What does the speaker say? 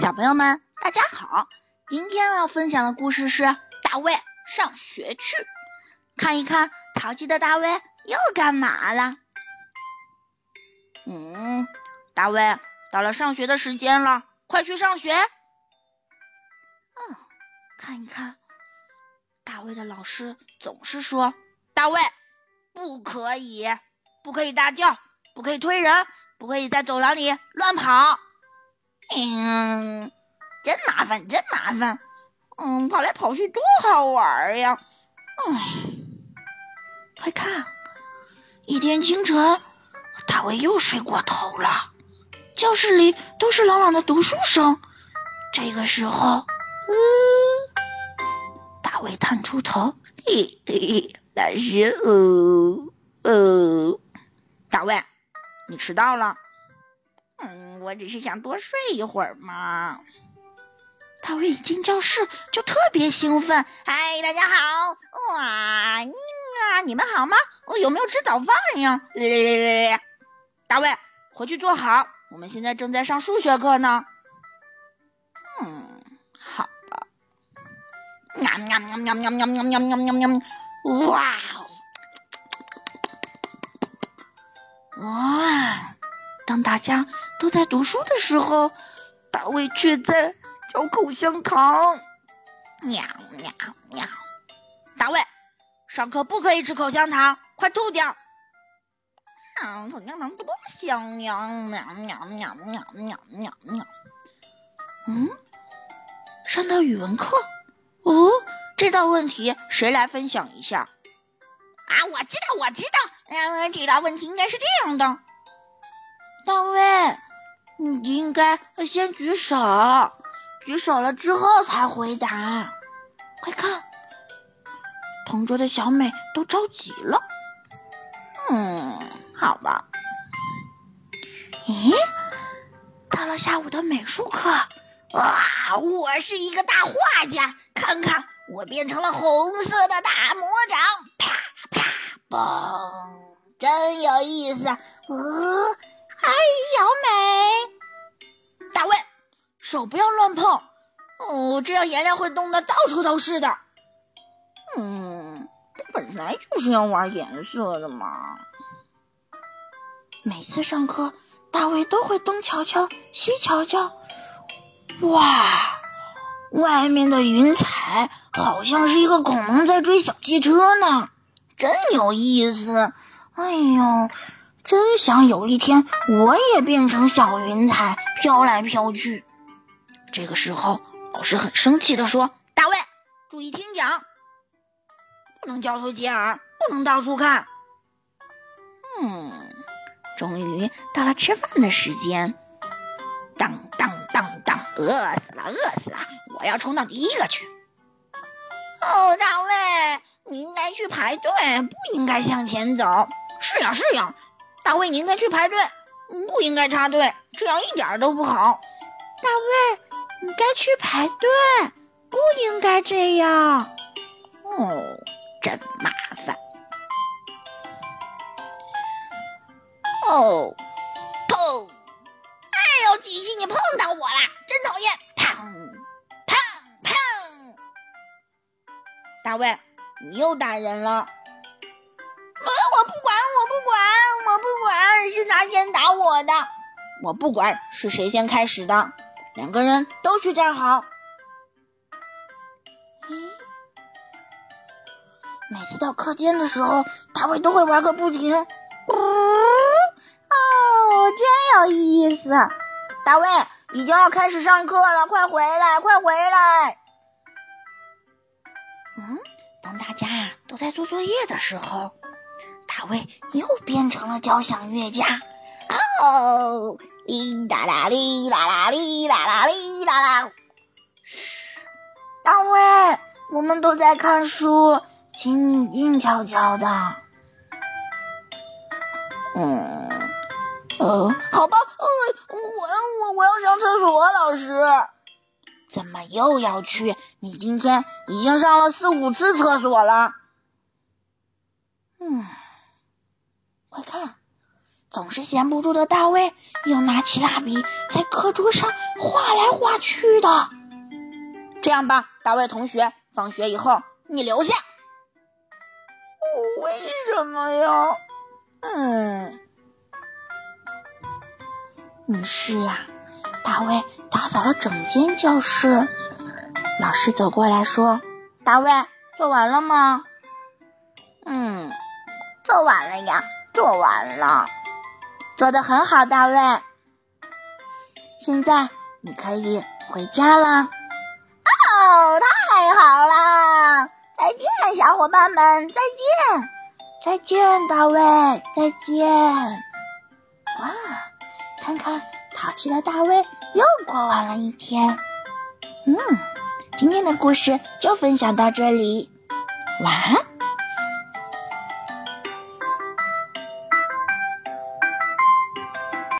小朋友们，大家好！今天要分享的故事是大卫上学去。看一看淘气的大卫又干嘛了？嗯，大卫，到了上学的时间了，快去上学。嗯，看一看，大卫的老师总是说：“大卫，不可以，不可以大叫，不可以推人，不可以在走廊里乱跑。”嗯，真麻烦，真麻烦。嗯，跑来跑去多好玩呀！哎，快看，一天清晨，大卫又睡过头了。教室里都是朗朗的读书声。这个时候，嗯，大卫探出头，嘿嘿，老师，呃呃，大卫，你迟到了。嗯，我只是想多睡一会儿嘛。大卫一进教室就特别兴奋，嗨，大家好，哇，你啊，你们好吗？我有没有吃早饭呀？大卫，回去坐好，我们现在正在上数学课呢。嗯，好吧。喵喵喵喵喵喵喵喵喵喵喵！哇，哇，当大家。都在读书的时候，大卫却在嚼口香糖。喵喵喵！大卫，上课不可以吃口香糖，快吐掉！嗯，口香糖多香呀！喵喵喵喵喵喵喵！嗯，上到语文课，哦，这道问题谁来分享一下？啊，我知道，我知道，嗯，这道问题应该是这样的，大卫。你应该先举手，举手了之后才回答。快看，同桌的小美都着急了。嗯，好吧。咦，到了下午的美术课，哇，我是一个大画家，看看我变成了红色的大魔掌，啪啪嘣，真有意思。呃。哎小美，大卫，手不要乱碰哦，这样颜料会动的到处都是的。嗯，本来就是要玩颜色的嘛。每次上课，大卫都会东瞧瞧西瞧瞧，哇，外面的云彩好像是一个恐龙在追小汽车呢，真有意思。哎呦！真想有一天我也变成小云彩飘来飘去。这个时候，老师很生气的说：“大卫，注意听讲，不能交头接耳，不能到处看。”嗯，终于到了吃饭的时间。当当当当，饿死了，饿死了！我要冲到第一个去。哦，大卫，你应该去排队，不应该向前走。是呀，是呀。大卫，你应该去排队，不应该插队，这样一点都不好。大卫，你该去排队，不应该这样。哦，真麻烦。哦，砰！哎呦，吉吉，你碰到我了，真讨厌！砰砰砰！大卫，你又打人了。我不管，我不管，我不管他先打我的，我不管是谁先开始的，两个人都去站好。咦，每次到课间的时候，大卫都会玩个不停。哦，真有意思！大卫，已经要开始上课了，快回来，快回来！嗯，当大家都在做作业的时候。大卫又变成了交响乐家，哦，哩啦啦哩啦啦哩啦啦哩啦啦。嘘，大卫，我们都在看书，请你静悄悄的。嗯，呃，好吧，呃，我我我要上厕所，老师。怎么又要去？你今天已经上了四五次厕所了。嗯。快看，总是闲不住的大卫又拿起蜡笔在课桌上画来画去的。这样吧，大卫同学，放学以后你留下。为什么呀？嗯，于是呀，大卫打扫了整间教室。老师走过来说：“大卫，做完了吗？”“嗯，做完了呀，做完了，做的很好，大卫。现在你可以回家了。”“哦，太好了！再见，小伙伴们，再见，再见，大卫，再见。”哇，看看淘气的大卫又过完了一天。嗯。今天的故事就分享到这里，晚安。